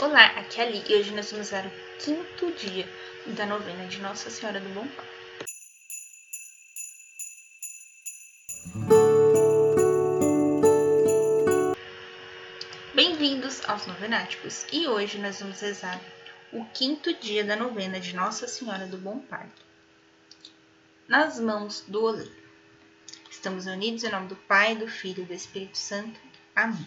Olá, aqui é a Li e hoje nós vamos dar o quinto dia da novena de Nossa Senhora do Bom Pai. Bem-vindos aos Novenáticos e hoje nós vamos rezar o quinto dia da novena de Nossa Senhora do Bom Pai. Nas mãos do oleiro. Estamos unidos em nome do Pai, do Filho e do Espírito Santo. Amém.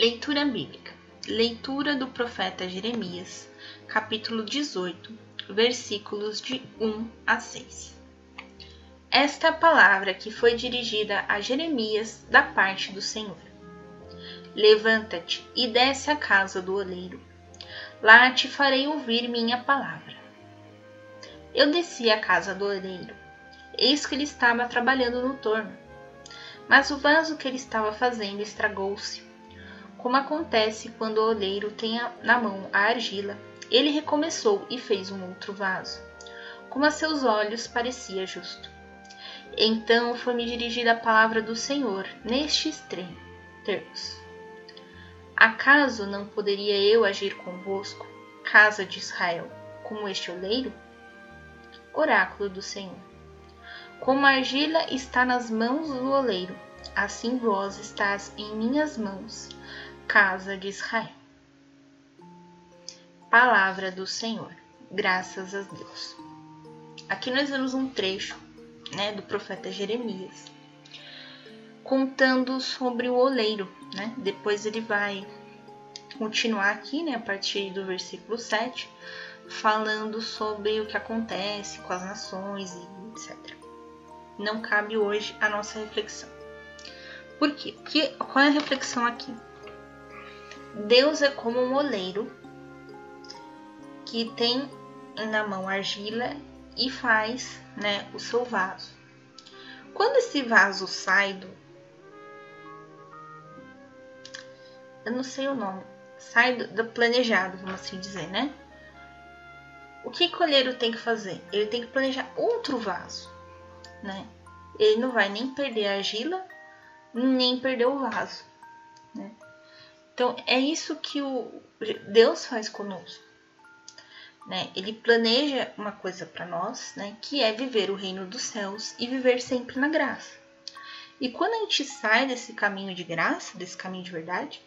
Leitura bíblica. Leitura do profeta Jeremias, capítulo 18, versículos de 1 a 6. Esta palavra que foi dirigida a Jeremias da parte do Senhor. Levanta-te e desce à casa do oleiro. Lá te farei ouvir minha palavra. Eu desci à casa do oleiro. Eis que ele estava trabalhando no torno. Mas o vaso que ele estava fazendo estragou-se como acontece quando o oleiro tem na mão a argila, ele recomeçou e fez um outro vaso, como a seus olhos parecia justo. Então foi-me dirigida a palavra do Senhor nestes termos. Acaso não poderia eu agir convosco, casa de Israel, como este oleiro? Oráculo do Senhor. Como a argila está nas mãos do oleiro, assim vós estás em minhas mãos, casa de Israel. Palavra do Senhor. Graças a Deus. Aqui nós vemos um trecho, né, do profeta Jeremias, contando sobre o oleiro, né? Depois ele vai continuar aqui, né, a partir do versículo 7, falando sobre o que acontece com as nações e etc. Não cabe hoje a nossa reflexão. Por quê? Porque, qual é a reflexão aqui? Deus é como um oleiro que tem na mão argila e faz né, o seu vaso. Quando esse vaso sai do. Eu não sei o nome. Sai do, do planejado, vamos assim dizer, né? O que o oleiro tem que fazer? Ele tem que planejar outro vaso, né? Ele não vai nem perder a argila, nem perder o vaso, né? Então é isso que o Deus faz conosco. Né? Ele planeja uma coisa para nós, né? que é viver o reino dos céus e viver sempre na graça. E quando a gente sai desse caminho de graça, desse caminho de verdade,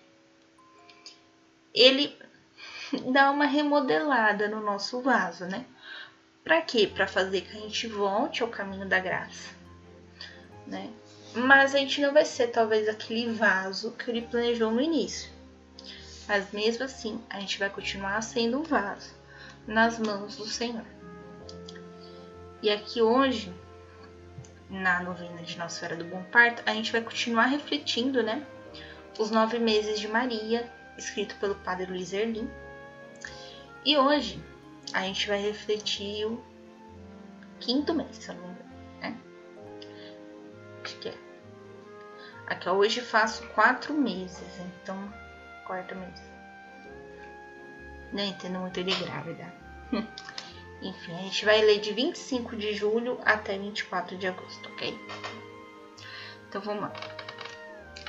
ele dá uma remodelada no nosso vaso, né? Para quê? Para fazer que a gente volte ao caminho da graça, né? Mas a gente não vai ser talvez aquele vaso que ele planejou no início. Mas mesmo assim, a gente vai continuar sendo um vaso nas mãos do Senhor. E aqui hoje, na novena de Nossa Senhora do Bom Parto, a gente vai continuar refletindo, né? Os nove meses de Maria, escrito pelo Padre Luiz Erlim. E hoje a gente vai refletir o quinto mês, se eu não me engano, né? Acho que é. Aqui hoje faço quatro meses, então quarto mês. Não entendo muito de grávida. Enfim, a gente vai ler de 25 de julho até 24 de agosto, ok? Então vamos lá.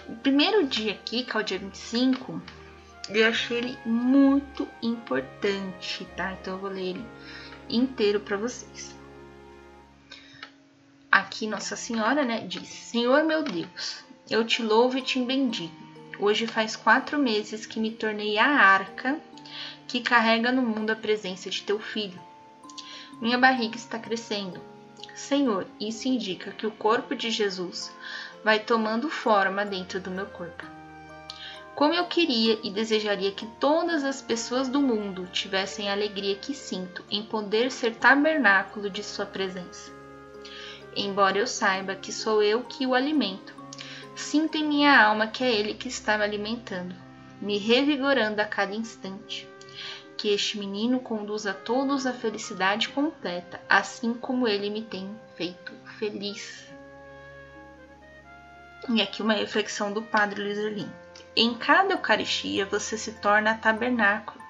O primeiro dia aqui, que é o dia 25, eu achei ele muito importante, tá? Então eu vou ler ele inteiro para vocês. Aqui Nossa Senhora, né, diz: Senhor meu Deus, eu te louvo e te bendigo Hoje faz quatro meses que me tornei a arca que carrega no mundo a presença de teu filho. Minha barriga está crescendo. Senhor, isso indica que o corpo de Jesus vai tomando forma dentro do meu corpo. Como eu queria e desejaria que todas as pessoas do mundo tivessem a alegria que sinto em poder ser tabernáculo de Sua presença. Embora eu saiba que sou eu que o alimento, Sinto em minha alma que é Ele que está me alimentando. me revigorando a cada instante. Que este menino conduza todos à felicidade completa, assim como ele me tem feito feliz. E aqui uma reflexão do Padre Luiz. Em cada Eucaristia você se torna tabernáculo.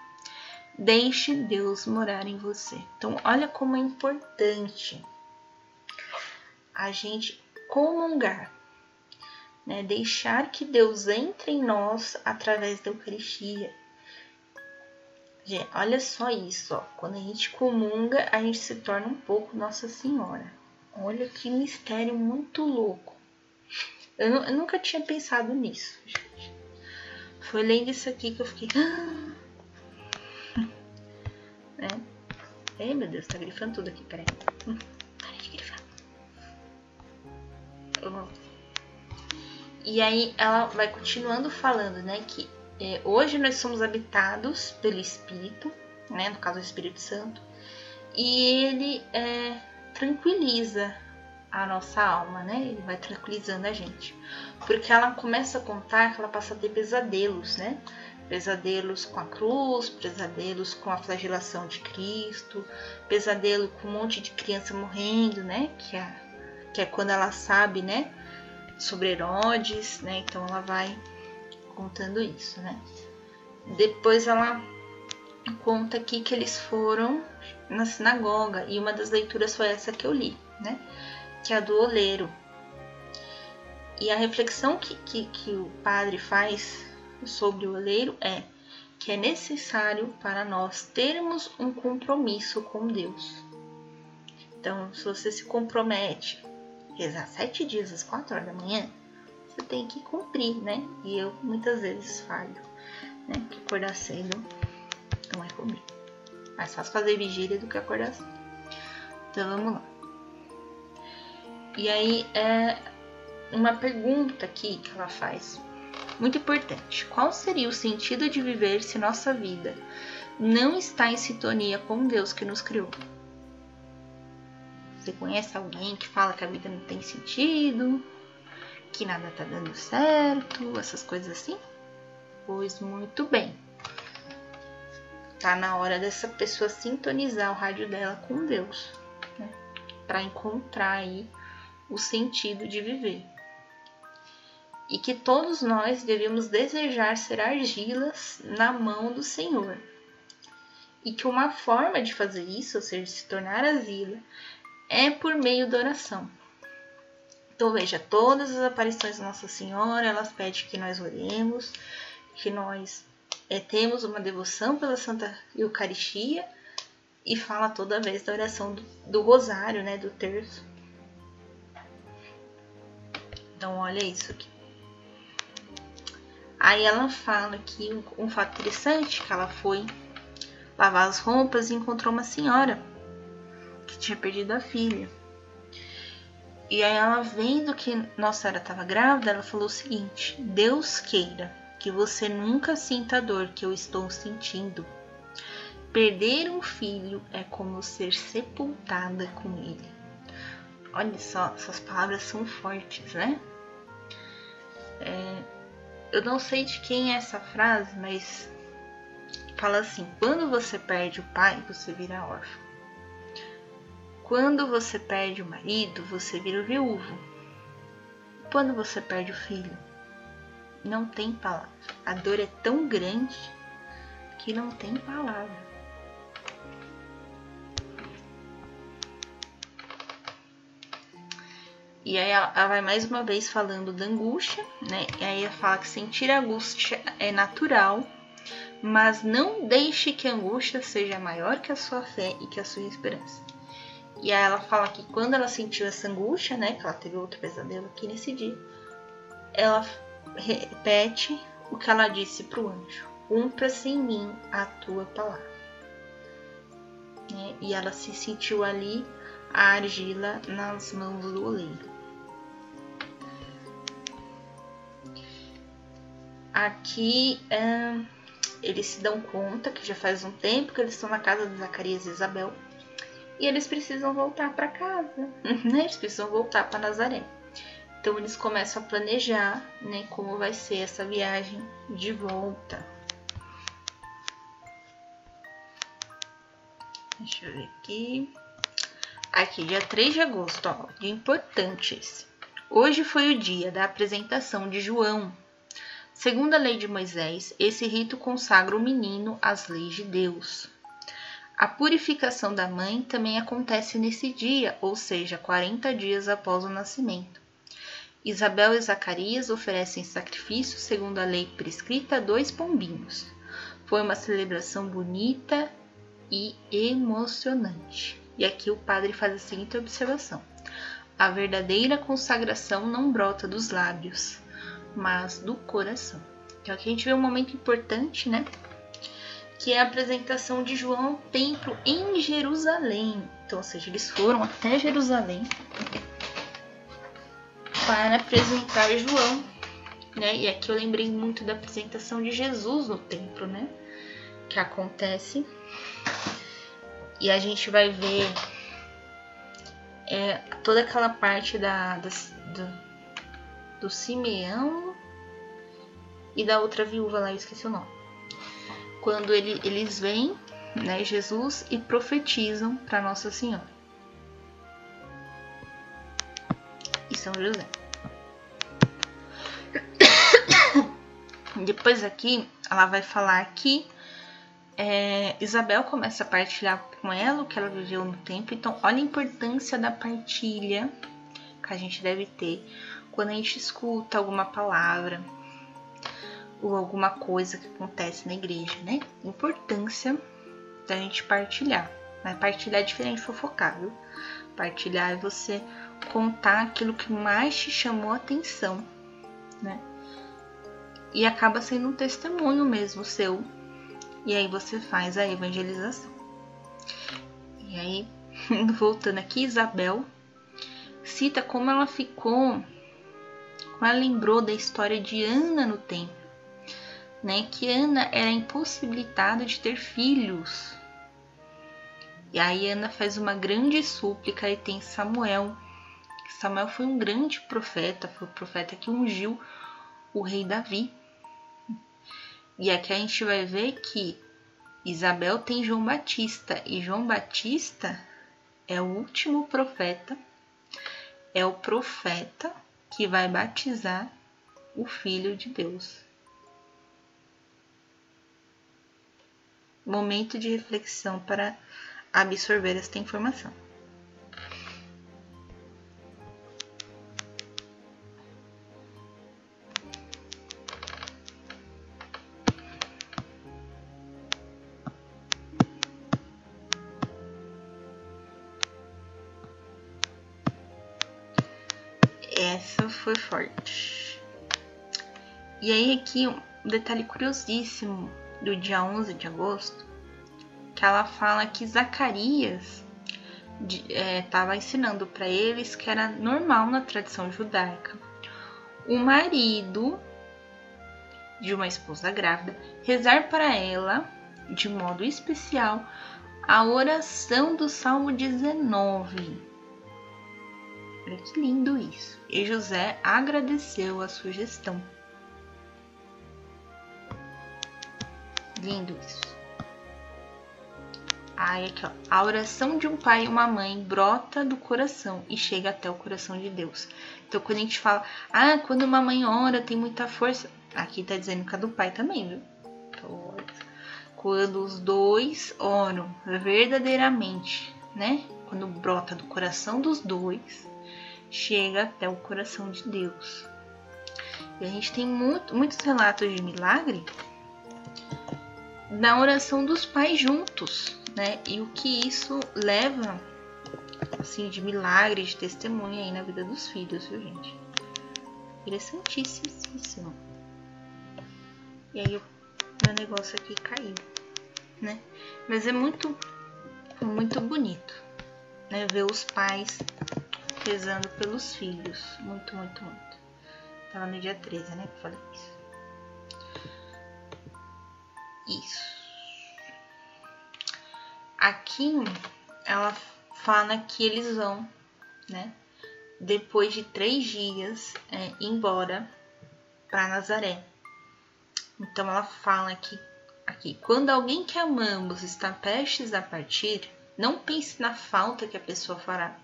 Deixe Deus morar em você. Então, olha como é importante a gente comungar, né? deixar que Deus entre em nós através da Eucaristia. Gente, olha só isso, ó. quando a gente comunga, a gente se torna um pouco Nossa Senhora. Olha que mistério muito louco. Eu, eu nunca tinha pensado nisso, gente. Foi lendo isso aqui que eu fiquei. né? Ei, meu Deus, tá grifando tudo aqui, peraí. E aí ela vai continuando falando, né, que é, hoje nós somos habitados pelo Espírito, né, no caso do Espírito Santo, e ele é, tranquiliza a nossa alma, né? Ele vai tranquilizando a gente. Porque ela começa a contar que ela passa a ter pesadelos, né? Pesadelos com a cruz, pesadelos com a flagelação de Cristo, pesadelo com um monte de criança morrendo, né? Que é, que é quando ela sabe, né? Sobre Herodes, né? Então ela vai contando isso, né? Depois ela conta aqui que eles foram na sinagoga e uma das leituras foi essa que eu li, né? Que é a do oleiro. E a reflexão que, que, que o padre faz sobre o oleiro é que é necessário para nós termos um compromisso com Deus. Então, se você se compromete rezar sete dias às quatro horas da manhã, você tem que cumprir, né? E eu muitas vezes falho, né? Porque acordar cedo não é comigo. Mais fácil fazer vigília do que acordar cedo. Então vamos lá. E aí é uma pergunta aqui que ela faz, muito importante. Qual seria o sentido de viver se nossa vida não está em sintonia com Deus que nos criou? Você conhece alguém que fala que a vida não tem sentido, que nada tá dando certo, essas coisas assim? Pois muito bem. Tá na hora dessa pessoa sintonizar o rádio dela com Deus, né? para encontrar aí o sentido de viver. E que todos nós devemos desejar ser argilas na mão do Senhor. E que uma forma de fazer isso, ou seja, se tornar argila, é por meio da oração. Então veja, todas as aparições da Nossa Senhora, elas pedem que nós oremos, que nós é, temos uma devoção pela Santa Eucaristia e fala toda vez da oração do, do rosário, né, do terço. Então olha isso aqui. Aí ela fala que um, um fato interessante que ela foi lavar as roupas e encontrou uma senhora que tinha perdido a filha. E aí ela vendo que Nossa Senhora estava grávida, ela falou o seguinte: Deus queira que você nunca sinta a dor que eu estou sentindo. Perder um filho é como ser sepultada com ele. Olha só, essas palavras são fortes, né? É, eu não sei de quem é essa frase, mas fala assim: quando você perde o pai, você vira órfão. Quando você perde o marido, você vira viúvo. Quando você perde o filho, não tem palavra. A dor é tão grande que não tem palavra. E aí ela vai mais uma vez falando da angústia, né? E aí ela fala que sentir angústia é natural, mas não deixe que a angústia seja maior que a sua fé e que a sua esperança. E aí ela fala que quando ela sentiu essa angústia, né, que ela teve outro pesadelo aqui nesse dia, ela repete o que ela disse para o anjo: Cumpra-se em mim a tua palavra. Né? E ela se sentiu ali a argila nas mãos do oleiro. Aqui eles se dão conta que já faz um tempo que eles estão na casa de Zacarias e Isabel e eles precisam voltar para casa, né? Eles precisam voltar para Nazaré. Então eles começam a planejar, né, como vai ser essa viagem de volta. Deixa eu ver aqui. Aqui, dia 3 de agosto, ó, dia importante esse. Hoje foi o dia da apresentação de João. Segundo a lei de Moisés, esse rito consagra o menino às leis de Deus. A purificação da mãe também acontece nesse dia, ou seja, 40 dias após o nascimento. Isabel e Zacarias oferecem sacrifício segundo a lei prescrita dois pombinhos. Foi uma celebração bonita e emocionante. E aqui o padre faz a seguinte observação: a verdadeira consagração não brota dos lábios, mas do coração. Então aqui a gente vê um momento importante, né? Que é a apresentação de João ao templo em Jerusalém. Então, ou seja, eles foram até Jerusalém para apresentar João, né? E aqui eu lembrei muito da apresentação de Jesus no templo, né? Que acontece. E a gente vai ver é, toda aquela parte da, da do, do Simeão e da outra viúva lá, eu esqueci o nome. Quando ele, eles vêm, né, Jesus, e profetizam para Nossa Senhora. E São José. Depois aqui, ela vai falar que é, Isabel começa a partilhar com ela o que ela viveu no tempo. Então, olha a importância da partilha que a gente deve ter quando a gente escuta alguma palavra ou alguma coisa que acontece na igreja, né? Importância da gente partilhar. Né? Partilhar é diferente de fofocar, viu? Partilhar é você contar aquilo que mais te chamou a atenção, né? E acaba sendo um testemunho mesmo seu e aí você faz a evangelização. E aí, voltando aqui, Isabel cita como ela ficou, como ela lembrou da história de Ana no templo, né? Que Ana era impossibilitada de ter filhos. E aí Ana faz uma grande súplica e tem Samuel. Samuel foi um grande profeta, foi o profeta que ungiu o rei Davi. E aqui a gente vai ver que Isabel tem João Batista e João Batista é o último profeta, é o profeta que vai batizar o Filho de Deus. Momento de reflexão para absorver esta informação. Essa foi forte. E aí aqui um detalhe curiosíssimo do dia 11 de agosto, que ela fala que Zacarias estava é, ensinando para eles que era normal na tradição judaica o marido de uma esposa grávida rezar para ela de modo especial a oração do Salmo 19 Olha que lindo isso. E José agradeceu a sugestão. Lindo isso. Aí aqui, ó. A oração de um pai e uma mãe brota do coração e chega até o coração de Deus. Então, quando a gente fala, ah, quando uma mãe ora, tem muita força. Aqui tá dizendo que é do pai também, viu? Quando os dois oram verdadeiramente, né? Quando brota do coração dos dois, chega até o coração de Deus. E a gente tem muito, muitos relatos de milagre na oração dos pais juntos, né? E o que isso leva, assim, de milagre, de testemunha aí na vida dos filhos, viu, gente? Interessantíssimo. E aí meu negócio aqui caiu, né? Mas é muito, muito bonito, né? Ver os pais rezando pelos filhos. Muito, muito, muito. Tava no dia 13, né? Que eu falei isso. Isso. Aqui ela fala que eles vão, né? depois de três dias, é, embora para Nazaré. Então ela fala que aqui, quando alguém que amamos está prestes a partir, não pense na falta que a pessoa fará.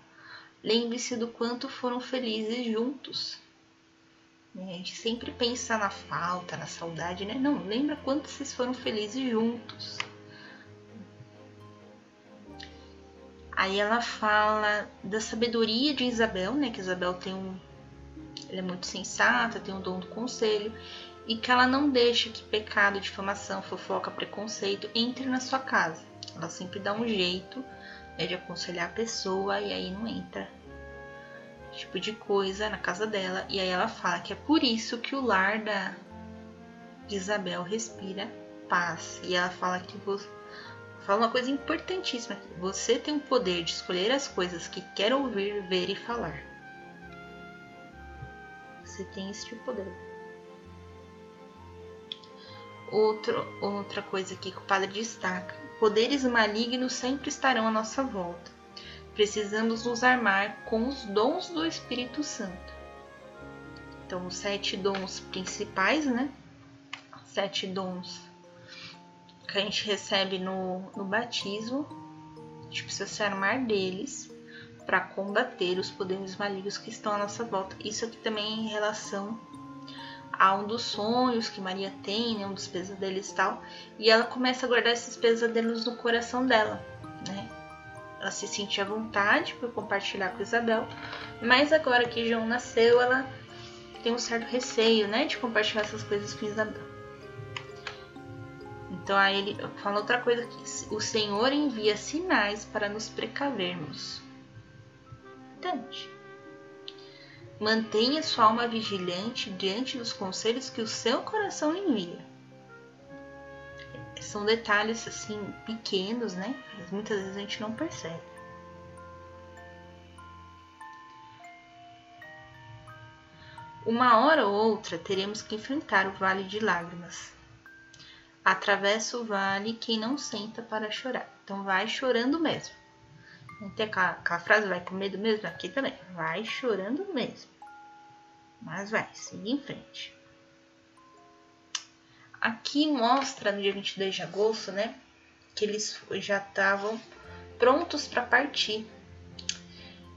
Lembre-se do quanto foram felizes juntos. A gente sempre pensa na falta, na saudade, né? Não, lembra quanto vocês foram felizes juntos. Aí ela fala da sabedoria de Isabel, né? Que Isabel tem um. Ela é muito sensata, tem um dom do conselho, e que ela não deixa que pecado, difamação, fofoca, preconceito entre na sua casa. Ela sempre dá um jeito né, de aconselhar a pessoa e aí não entra tipo de coisa na casa dela. E aí ela fala que é por isso que o lar da Isabel respira paz. E ela fala que você fala uma coisa importantíssima. Você tem o poder de escolher as coisas que quer ouvir, ver e falar. Você tem esse poder. Outro, outra coisa aqui que o padre destaca: poderes malignos sempre estarão à nossa volta. Precisamos nos armar com os dons do Espírito Santo. Então, os sete dons principais, né? Sete dons que a gente recebe no, no batismo, a gente precisa se armar deles para combater os poderes malignos que estão à nossa volta. Isso aqui também em relação a um dos sonhos que Maria tem, né, um dos pesadelos e tal, e ela começa a guardar esses pesadelos no coração dela, né? Ela se sentia à vontade por compartilhar com Isabel, mas agora que João nasceu, ela tem um certo receio, né, de compartilhar essas coisas com Isabel. Então aí ele fala outra coisa que o Senhor envia sinais para nos precavermos. Tente. Mantenha sua alma vigilante diante dos conselhos que o seu coração lhe São detalhes assim pequenos, né? Mas muitas vezes a gente não percebe. Uma hora ou outra teremos que enfrentar o vale de lágrimas Atravessa o vale quem não senta para chorar. Então vai chorando mesmo. Tem aquela, aquela frase, vai com medo mesmo? Aqui também. Vai chorando mesmo. Mas vai, siga em frente. Aqui mostra no dia 22 de agosto, né? Que eles já estavam prontos para partir.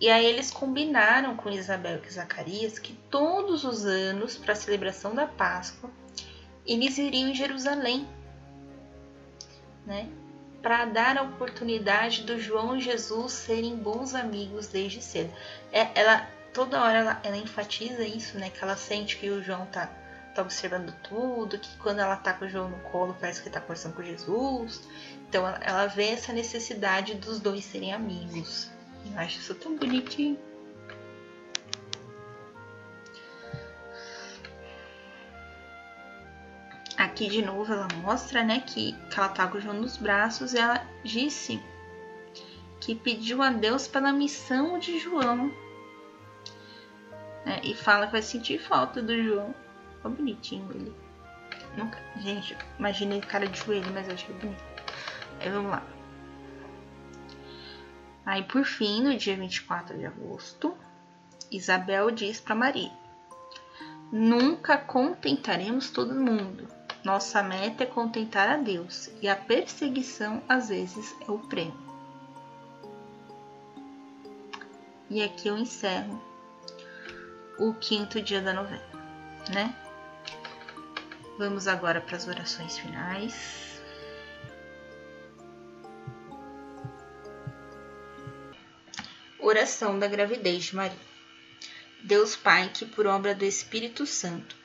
E aí eles combinaram com Isabel e Zacarias que todos os anos, para a celebração da Páscoa, eles iriam em Jerusalém, né? Para dar a oportunidade do João e Jesus serem bons amigos desde cedo. É, ela toda hora ela, ela, enfatiza isso, né? Que ela sente que o João tá, tá observando tudo, que quando ela tá com o João no colo parece que tá conversando com Jesus. Então ela, ela vê essa necessidade dos dois serem amigos. Eu acho isso tão bonitinho. Aqui de novo ela mostra, né, que, que ela tá com o João nos braços e ela disse que pediu a Deus pela missão de João. Né, e fala que vai sentir falta do João. Olha bonitinho ele. Nunca, gente, imaginei cara de joelho, mas eu achei bonito. Aí vamos lá. Aí por fim, no dia 24 de agosto, Isabel diz para Maria: Nunca contentaremos todo mundo. Nossa meta é contentar a Deus e a perseguição às vezes é o prêmio. E aqui eu encerro o quinto dia da novena, né? Vamos agora para as orações finais. Oração da gravidez de Maria. Deus Pai, que por obra do Espírito Santo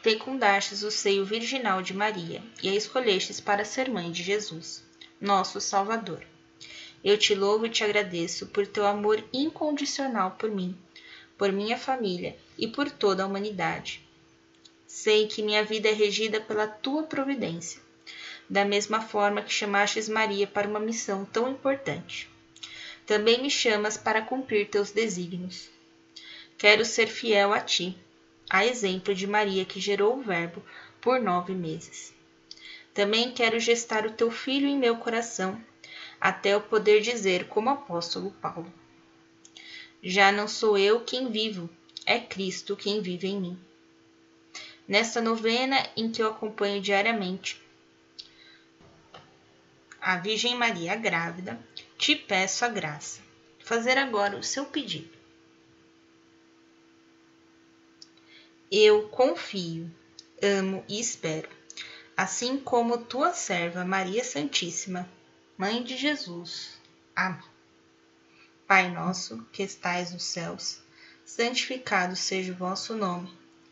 fecundastes o seio virginal de Maria e a escolhestes para ser mãe de Jesus, nosso Salvador. Eu te louvo e te agradeço por teu amor incondicional por mim, por minha família e por toda a humanidade. Sei que minha vida é regida pela tua providência, da mesma forma que chamastes Maria para uma missão tão importante. Também me chamas para cumprir teus desígnios. Quero ser fiel a ti a exemplo de Maria que gerou o Verbo por nove meses. Também quero gestar o teu filho em meu coração, até eu poder dizer como apóstolo Paulo. Já não sou eu quem vivo, é Cristo quem vive em mim. Nesta novena em que eu acompanho diariamente a Virgem Maria grávida, te peço a graça. Fazer agora o seu pedido. Eu confio, amo e espero, assim como tua serva Maria Santíssima, Mãe de Jesus. Amém. Pai nosso, que estais nos céus, santificado seja o vosso nome.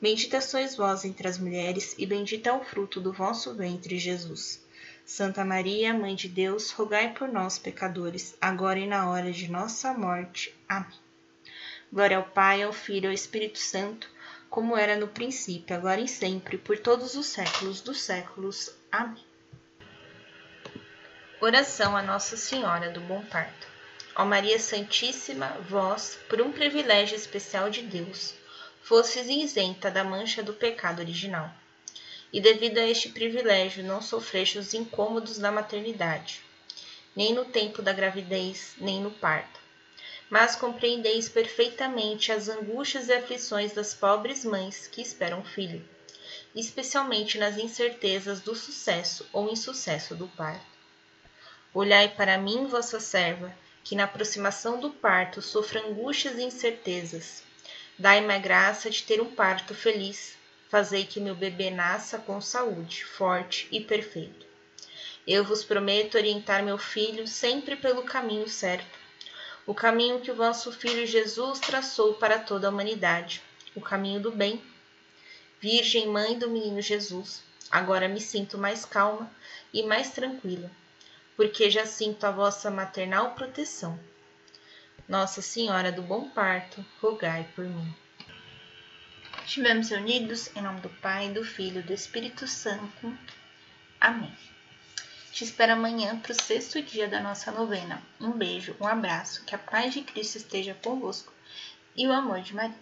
bendita sois vós entre as mulheres, e bendito é o fruto do vosso ventre, Jesus. Santa Maria, Mãe de Deus, rogai por nós, pecadores, agora e na hora de nossa morte. Amém. Glória ao Pai, ao Filho e ao Espírito Santo, como era no princípio, agora e sempre, por todos os séculos dos séculos. Amém. Oração a Nossa Senhora do Bom Parto. Ó Maria Santíssima, vós, por um privilégio especial de Deus, fostes isenta da mancha do pecado original. E devido a este privilégio, não sofreste os incômodos da maternidade, nem no tempo da gravidez, nem no parto mas compreendeis perfeitamente as angústias e aflições das pobres mães que esperam filho, especialmente nas incertezas do sucesso ou insucesso do parto. Olhai para mim, vossa serva, que na aproximação do parto sofro angústias e incertezas. Dai-me a graça de ter um parto feliz. Fazei que meu bebê nasça com saúde, forte e perfeito. Eu vos prometo orientar meu filho sempre pelo caminho certo o caminho que o vosso Filho Jesus traçou para toda a humanidade, o caminho do bem. Virgem Mãe do Menino Jesus, agora me sinto mais calma e mais tranquila, porque já sinto a vossa maternal proteção. Nossa Senhora do Bom Parto, rogai por mim. Estivemos reunidos em nome do Pai, do Filho e do Espírito Santo. Amém. Te espero amanhã para o sexto dia da nossa novena. Um beijo, um abraço, que a paz de Cristo esteja convosco e o amor de Maria.